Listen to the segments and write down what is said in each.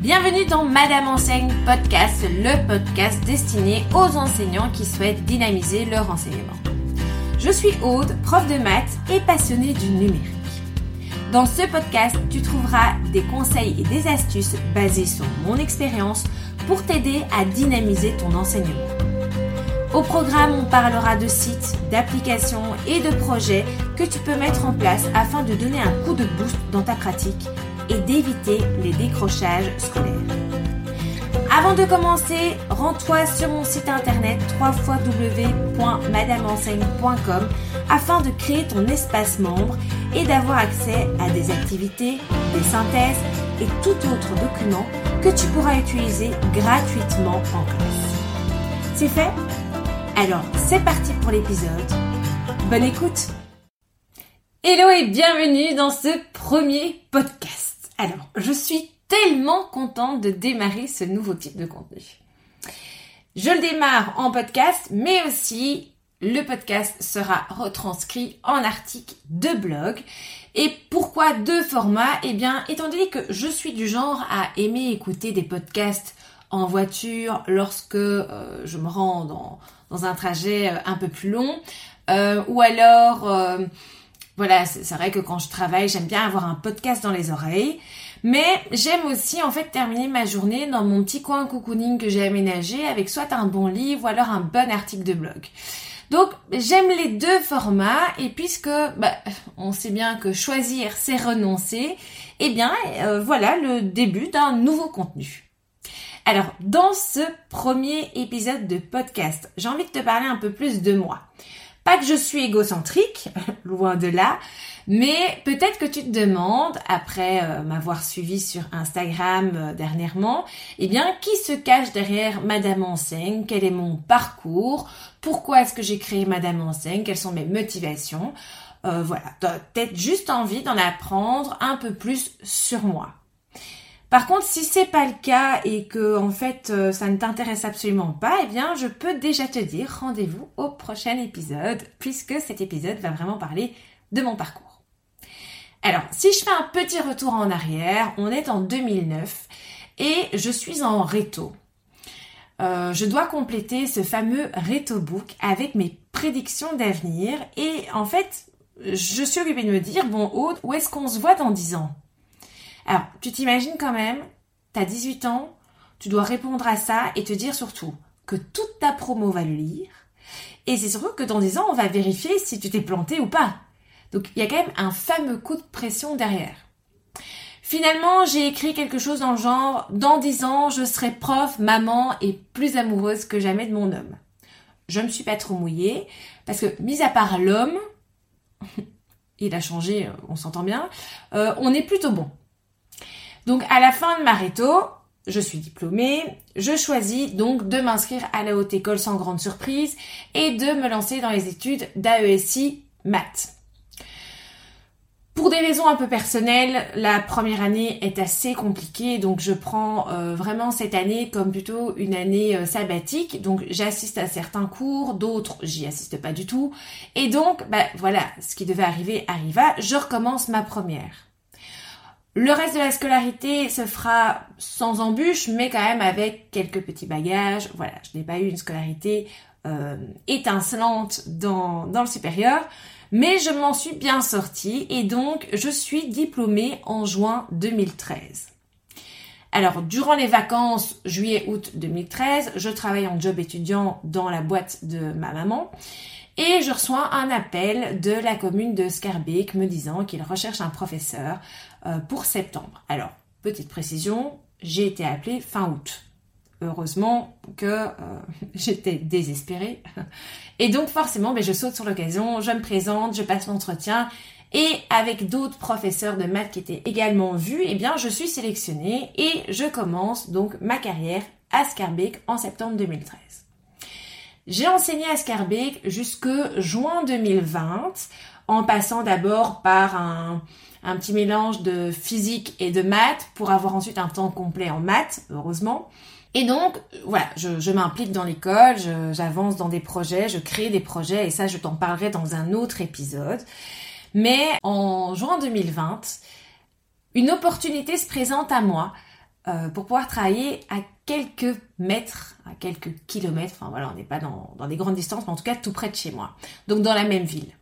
Bienvenue dans Madame Enseigne Podcast, le podcast destiné aux enseignants qui souhaitent dynamiser leur enseignement. Je suis Aude, prof de maths et passionnée du numérique. Dans ce podcast, tu trouveras des conseils et des astuces basés sur mon expérience pour t'aider à dynamiser ton enseignement. Au programme, on parlera de sites, d'applications et de projets que tu peux mettre en place afin de donner un coup de boost dans ta pratique et d'éviter les décrochages scolaires. Avant de commencer, rends-toi sur mon site internet www.madameenseigne.com afin de créer ton espace membre et d'avoir accès à des activités, des synthèses et tout autre document que tu pourras utiliser gratuitement en classe. C'est fait? Alors, c'est parti pour l'épisode. Bonne écoute Hello et bienvenue dans ce premier podcast. Alors, je suis tellement contente de démarrer ce nouveau type de contenu. Je le démarre en podcast, mais aussi le podcast sera retranscrit en article de blog. Et pourquoi deux formats? Eh bien, étant donné que je suis du genre à aimer écouter des podcasts en voiture lorsque euh, je me rends dans, un trajet euh, un peu plus long, euh, ou alors voilà, c'est vrai que quand je travaille, j'aime bien avoir un podcast dans les oreilles. Mais j'aime aussi en fait terminer ma journée dans mon petit coin cocooning que j'ai aménagé avec soit un bon livre ou alors un bon article de blog. Donc j'aime les deux formats et puisque bah, on sait bien que choisir c'est renoncer, eh bien euh, voilà le début d'un nouveau contenu. Alors dans ce premier épisode de podcast, j'ai envie de te parler un peu plus de moi. Pas que je suis égocentrique, loin de là, mais peut-être que tu te demandes, après euh, m'avoir suivi sur Instagram euh, dernièrement, eh bien, qui se cache derrière Madame Enseigne? Quel est mon parcours? Pourquoi est-ce que j'ai créé Madame Enseigne? Quelles sont mes motivations? Euh, Voilà, peut-être juste envie d'en apprendre un peu plus sur moi. Par contre, si c'est pas le cas et que en fait euh, ça ne t'intéresse absolument pas, eh bien je peux déjà te dire rendez-vous au prochain épisode puisque cet épisode va vraiment parler de mon parcours. Alors, si je fais un petit retour en arrière, on est en 2009 et je suis en réto. Euh, je dois compléter ce fameux réto book avec mes prédictions d'avenir et en fait, je suis occupée de me dire bon, Aude, où est-ce qu'on se voit dans 10 ans? Alors, tu t'imagines quand même, tu as 18 ans, tu dois répondre à ça et te dire surtout que toute ta promo va le lire. Et c'est surtout que dans 10 ans, on va vérifier si tu t'es planté ou pas. Donc, il y a quand même un fameux coup de pression derrière. Finalement, j'ai écrit quelque chose dans le genre Dans 10 ans, je serai prof, maman et plus amoureuse que jamais de mon homme. Je me suis pas trop mouillée parce que, mis à part l'homme, il a changé, on s'entend bien, euh, on est plutôt bon. Donc à la fin de ma réto, je suis diplômée, je choisis donc de m'inscrire à la haute école sans grande surprise et de me lancer dans les études d'AESI maths. Pour des raisons un peu personnelles, la première année est assez compliquée, donc je prends euh, vraiment cette année comme plutôt une année euh, sabbatique. Donc j'assiste à certains cours, d'autres j'y assiste pas du tout. Et donc, bah voilà, ce qui devait arriver arriva. Je recommence ma première. Le reste de la scolarité se fera sans embûche, mais quand même avec quelques petits bagages. Voilà, je n'ai pas eu une scolarité euh, étincelante dans, le supérieur, mais je m'en suis bien sortie et donc je suis diplômée en juin 2013. Alors, durant les vacances juillet-août 2013, je travaille en job étudiant dans la boîte de ma maman et je reçois un appel de la commune de Scarbeck me disant qu'il recherche un professeur pour septembre. Alors, petite précision, j'ai été appelée fin août. Heureusement que euh, j'étais désespérée. Et donc forcément, ben, je saute sur l'occasion, je me présente, je passe l'entretien. Et avec d'autres professeurs de maths qui étaient également vus, eh bien, je suis sélectionnée et je commence donc ma carrière à Scarbeck en septembre 2013. J'ai enseigné à Scarbeck jusque juin 2020, en passant d'abord par un, petit mélange de physique et de maths pour avoir ensuite un temps complet en maths, heureusement. Et donc, voilà, je, m'implique dans l'école, j'avance dans des projets, je crée des projets, et ça, je t'en parlerai dans un autre épisode. Mais en juin 2020, une opportunité se présente à moi euh, pour pouvoir travailler à quelques mètres, à quelques kilomètres, enfin voilà, on n'est pas dans, dans des grandes distances, mais en tout cas tout près de chez moi, donc dans la même ville.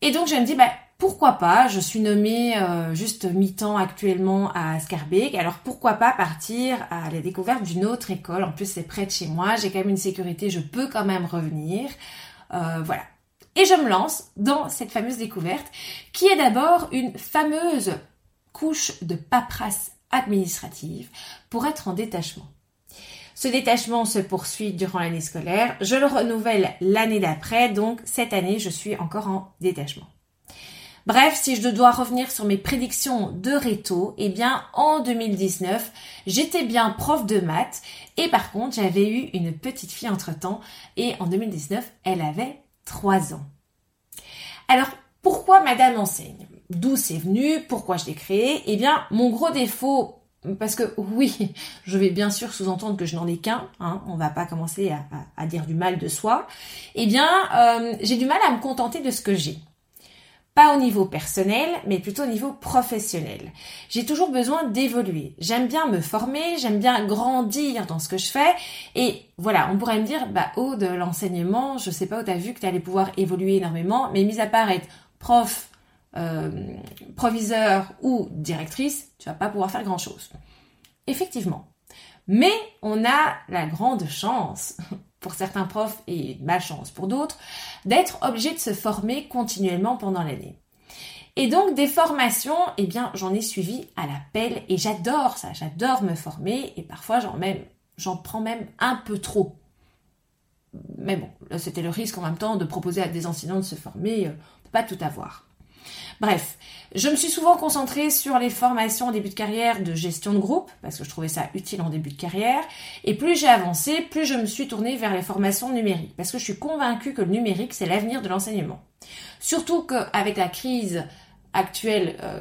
Et donc je me dis, bah, pourquoi pas, je suis nommée euh, juste mi-temps actuellement à Scarbeck, alors pourquoi pas partir à la découverte d'une autre école, en plus c'est près de chez moi, j'ai quand même une sécurité, je peux quand même revenir, euh, voilà. Et je me lance dans cette fameuse découverte, qui est d'abord une fameuse couche de paperasse administrative pour être en détachement. Ce détachement se poursuit durant l'année scolaire. Je le renouvelle l'année d'après, donc cette année, je suis encore en détachement. Bref, si je dois revenir sur mes prédictions de réto, eh bien, en 2019, j'étais bien prof de maths et par contre, j'avais eu une petite fille entre temps et en 2019, elle avait 3 ans. Alors, pourquoi Madame enseigne? D'où c'est venu? Pourquoi je l'ai créé Eh bien, mon gros défaut, parce que oui, je vais bien sûr sous-entendre que je n'en ai qu'un, hein, on va pas commencer à, dire du mal de soi, eh bien, euh, j'ai du mal à me contenter de ce que j'ai. Pas au niveau personnel, mais plutôt au niveau professionnel. J'ai toujours besoin d'évoluer. J'aime bien me former, j'aime bien grandir dans ce que je fais. Et voilà, on pourrait me dire, bah, oh, de l'enseignement, je sais pas où t'as vu que tu allais pouvoir évoluer énormément, mais mis à part être prof, euh, proviseur ou directrice, tu vas pas pouvoir faire grand chose. Effectivement. Mais on a la grande chance, certains profs et malchance pour d'autres, d'être obligé de se former continuellement pendant l'année. Et donc des formations, eh bien j'en ai suivi à la pelle et j'adore ça, j'adore me former et parfois j'en prends même un peu trop. Mais bon, c'était le risque en même temps de proposer à des enseignants de se former, euh, pas tout avoir. Bref, je me suis souvent concentrée sur les formations en début de carrière de gestion de groupe, parce que je trouvais ça utile en début de carrière. Et plus j'ai avancé, plus je me suis tournée vers les formations numériques, parce que je suis convaincue que le numérique, c'est l'avenir de l'enseignement. Surtout qu'avec la crise actuelle, euh,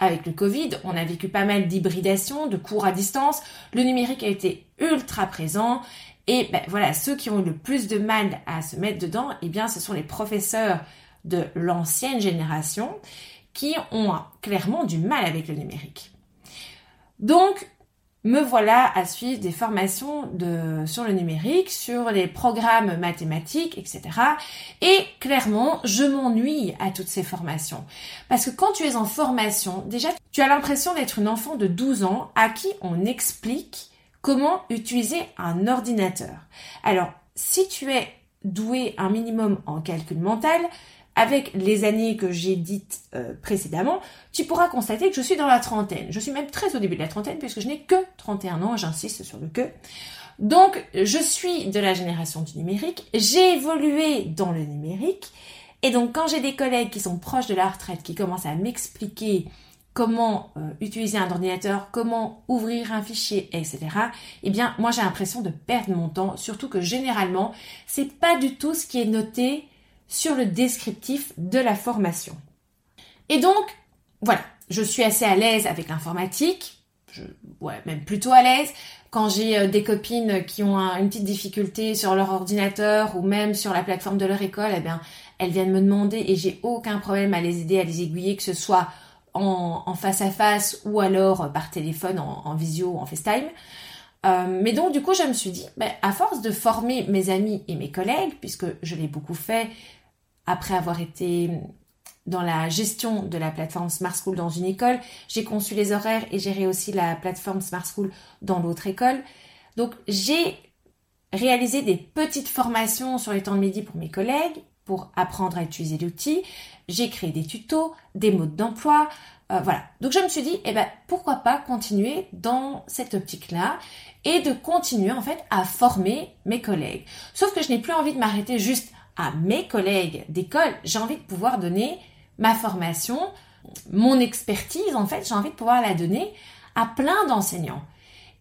avec le Covid, on a vécu pas mal d'hybridation, de cours à distance. Le numérique a été ultra présent. Et ben, voilà, ceux qui ont eu le plus de mal à se mettre dedans, eh bien, ce sont les professeurs de l'ancienne génération qui ont clairement du mal avec le numérique. Donc, me voilà à suivre des formations sur le numérique, sur les programmes mathématiques, etc. Et clairement, je m'ennuie à toutes ces formations. Parce que quand tu es en formation, déjà, tu as l'impression d'être une enfant de 12 ans à qui on explique comment utiliser un ordinateur. Alors, si tu es doué un minimum en calcul mental, avec les années que j'ai dites euh, précédemment, tu pourras constater que je suis dans la trentaine. Je suis même très au début de la trentaine puisque je n'ai que 31 ans, j'insiste sur le que. Donc, je suis de la génération du numérique, j'ai évolué dans le numérique, et donc quand j'ai des collègues qui sont proches de la retraite, qui commencent à m'expliquer comment euh, utiliser un ordinateur, comment ouvrir un fichier, etc. Eh bien, moi j'ai l'impression de perdre mon temps, surtout que généralement, c'est pas du tout ce qui est noté sur le descriptif de la formation. Et donc, voilà, je suis assez à l'aise avec l'informatique, même plutôt à l'aise. Quand j'ai euh, des copines qui ont une petite difficulté sur leur ordinateur ou même sur la plateforme de leur école, eh bien, elles viennent me demander et j'ai aucun problème à les aider, à les aiguiller, que ce soit en, face à face ou alors par téléphone, en, visio, en FaceTime. Euh, mais donc du coup, je me suis dit, ben, à force de former mes amis et mes collègues, puisque je l'ai beaucoup fait après avoir été dans la gestion de la plateforme Smart School dans une école, j'ai conçu les horaires et géré aussi la plateforme Smart School dans l'autre école. Donc j'ai réalisé des petites formations sur les temps de midi pour mes collègues pour apprendre à utiliser l'outil. J'ai créé des tutos, des modes d'emploi, euh, voilà. Donc je me suis dit, eh ben pourquoi pas continuer dans cette optique-là et de continuer en fait à former mes collègues. Sauf que je n'ai plus envie de m'arrêter juste à mes collègues d'école. J'ai envie de pouvoir donner ma formation, mon expertise en fait. J'ai envie de pouvoir la donner à plein d'enseignants.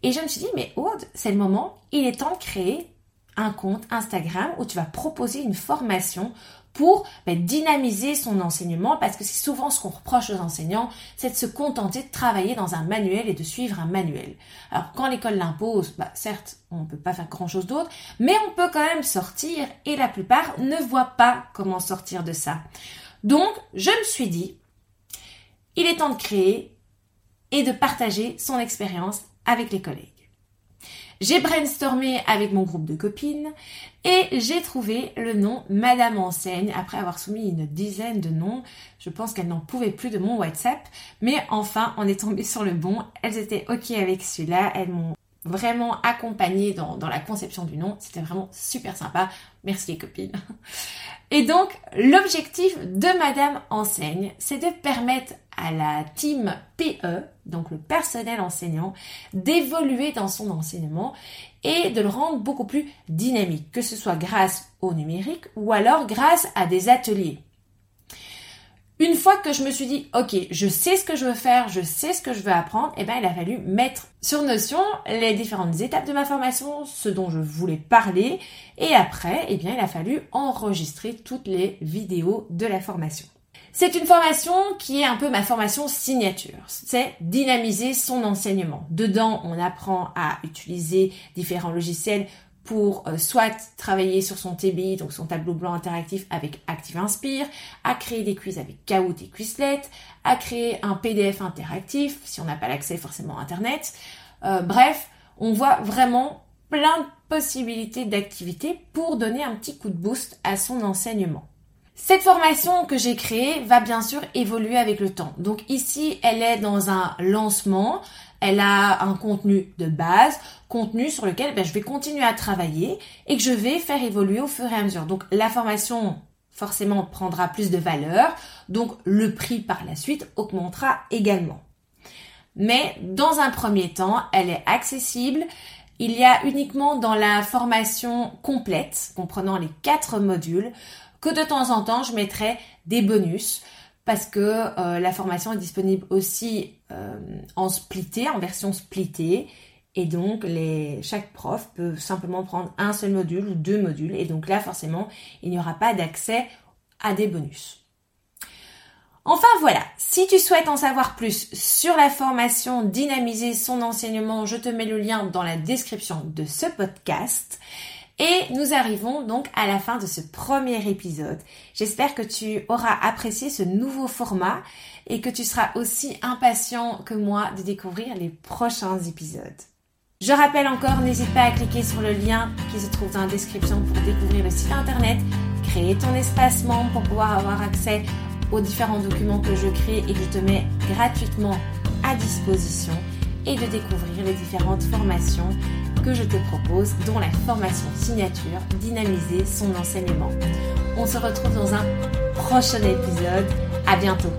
Et je me suis dit, mais Aude, c'est le moment, il est temps de créer un compte Instagram où tu vas proposer une formation pour ben, dynamiser son enseignement parce que c'est souvent ce qu'on reproche aux enseignants, c'est de se contenter de travailler dans un manuel et de suivre un manuel. Alors quand l'école l'impose, bah, certes, on ne peut pas faire grand-chose d'autre, mais on peut quand même sortir et la plupart ne voient pas comment sortir de ça. Donc, je me suis dit, il est temps de créer et de partager son expérience avec les collègues. J'ai brainstormé avec mon groupe de copines et j'ai trouvé le nom Madame Enseigne après avoir soumis une dizaine de noms. Je pense qu'elles n'en pouvaient plus de mon WhatsApp, mais enfin on est tombé sur le bon. Elles étaient ok avec celui-là, elles m'ont vraiment accompagné dans, dans la conception du nom. C'était vraiment super sympa. Merci les copines. Et donc, l'objectif de Madame Enseigne, c'est de permettre à la team PE, donc le personnel enseignant, d'évoluer dans son enseignement et de le rendre beaucoup plus dynamique, que ce soit grâce au numérique ou alors grâce à des ateliers. Une fois que je me suis dit, ok, je sais ce que je veux faire, je sais ce que je veux apprendre, eh ben, il a fallu mettre sur Notion les différentes étapes de ma formation, ce dont je voulais parler, et après, eh bien, il a fallu enregistrer toutes les vidéos de la formation. C'est une formation qui est un peu ma formation signature. C'est dynamiser son enseignement. Dedans, on apprend à utiliser différents logiciels pour euh, soit travailler sur son TBI, donc son tableau blanc interactif avec Active Inspire, à créer des quiz avec Kahoot et Quizlet, à créer un PDF interactif si on n'a pas l'accès forcément à Internet. Euh, bref, on voit vraiment plein de possibilités d'activités pour donner un petit coup de boost à son enseignement. Cette formation que j'ai créée va bien sûr évoluer avec le temps. Donc ici, elle est dans un lancement elle a un contenu de base, contenu sur lequel ben, je vais continuer à travailler et que je vais faire évoluer au fur et à mesure. Donc la formation forcément prendra plus de valeur, donc le prix par la suite augmentera également. Mais dans un premier temps, elle est accessible. Il y a uniquement dans la formation complète, comprenant les quatre modules, que de temps en temps je mettrai des bonus parce que euh, la formation est disponible aussi euh, en splitté, en version splittée. Et donc, les, chaque prof peut simplement prendre un seul module ou deux modules. Et donc là, forcément, il n'y aura pas d'accès à des bonus. Enfin voilà, si tu souhaites en savoir plus sur la formation Dynamiser son enseignement, je te mets le lien dans la description de ce podcast. Et nous arrivons donc à la fin de ce premier épisode. J'espère que tu auras apprécié ce nouveau format et que tu seras aussi impatient que moi de découvrir les prochains épisodes. Je rappelle encore, n'hésite pas à cliquer sur le lien qui se trouve dans la description pour découvrir le site internet, créer ton espace membre pour pouvoir avoir accès aux différents documents que je crée et que je te mets gratuitement à disposition et de découvrir les différentes formations que je te propose, dont la formation signature Dynamiser son enseignement. On se retrouve dans un prochain épisode. À bientôt!